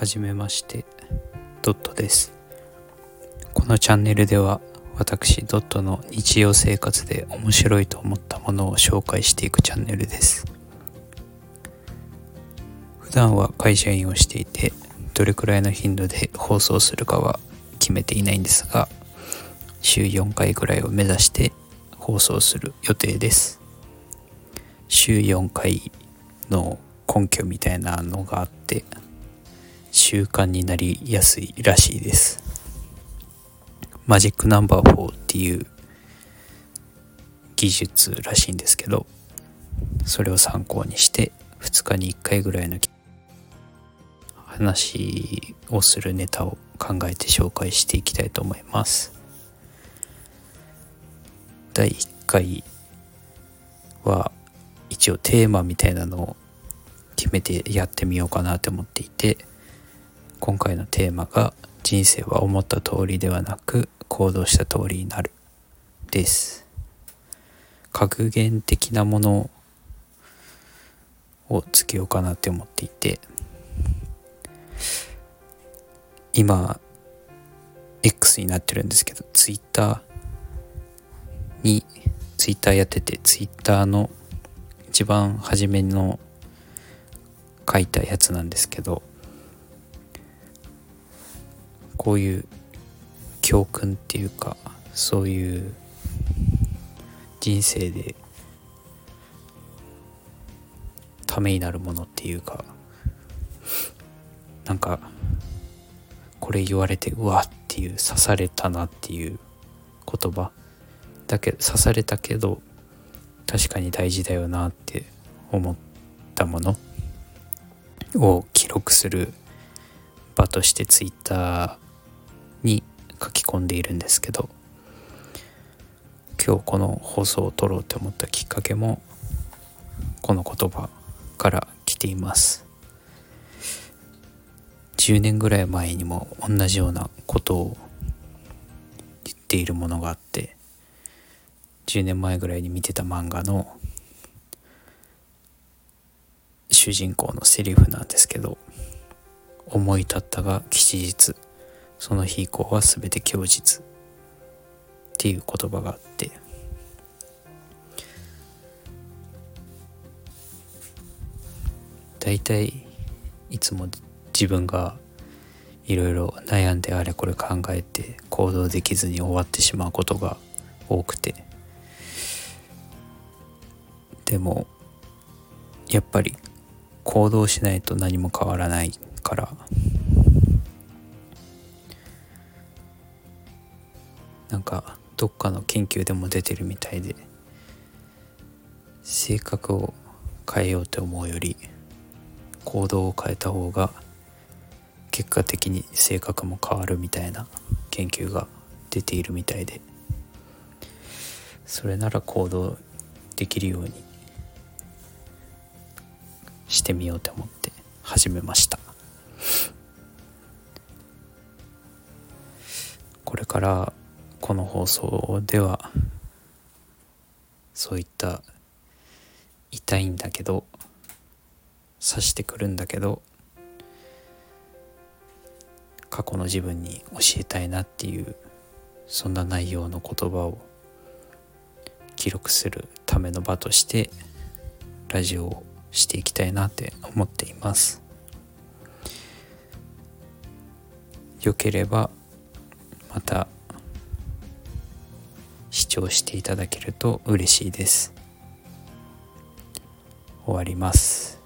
はじめましてドットです。このチャンネルでは私ドットの日常生活で面白いと思ったものを紹介していくチャンネルです。普段は会社員をしていてどれくらいの頻度で放送するかは決めていないんですが週4回ぐらいを目指して放送する予定です。週4回の根拠みたいなのがあって習慣になりやすいらしいです。マジックナンバー4っていう技術らしいんですけどそれを参考にして2日に1回ぐらいの話をするネタを考えて紹介していきたいと思います。第1回は一応テーマみたいなのを決めてやってみようかなと思っていて今回のテーマが人生は思った通りではなく行動した通りになるです。格言的なものをつけようかなって思っていて今 X になってるんですけど Twitter に Twitter やってて Twitter の一番初めの書いたやつなんですけどこういう教訓っていうかそういう人生でためになるものっていうかなんかこれ言われてうわっていう刺されたなっていう言葉だけ刺されたけど確かに大事だよなって思ったものを記録する場としてツイッターに書き込んでいるんですけど今日この放送を撮ろうと思ったきっかけもこの言葉から来ています。10年ぐらい前にも同じようなことを言っているものがあって10年前ぐらいに見てた漫画の主人公のセリフなんですけど思い立ったが吉日。その日以降は全て供日っていう言葉があって。大体いつも自分がいろいろ悩んであれこれ考えて行動できずに終わってしまうことが多くて。でもやっぱり行動しないと何も変わらないから。なんかどっかの研究でも出てるみたいで性格を変えようと思うより行動を変えた方が結果的に性格も変わるみたいな研究が出ているみたいでそれなら行動できるようにしてみようと思って始めました。これからこの放送ではそういった痛いんだけど刺してくるんだけど過去の自分に教えたいなっていうそんな内容の言葉を記録するための場としてラジオをしていきたいなって思っています。よければまた聴していただけると嬉しいです。終わります。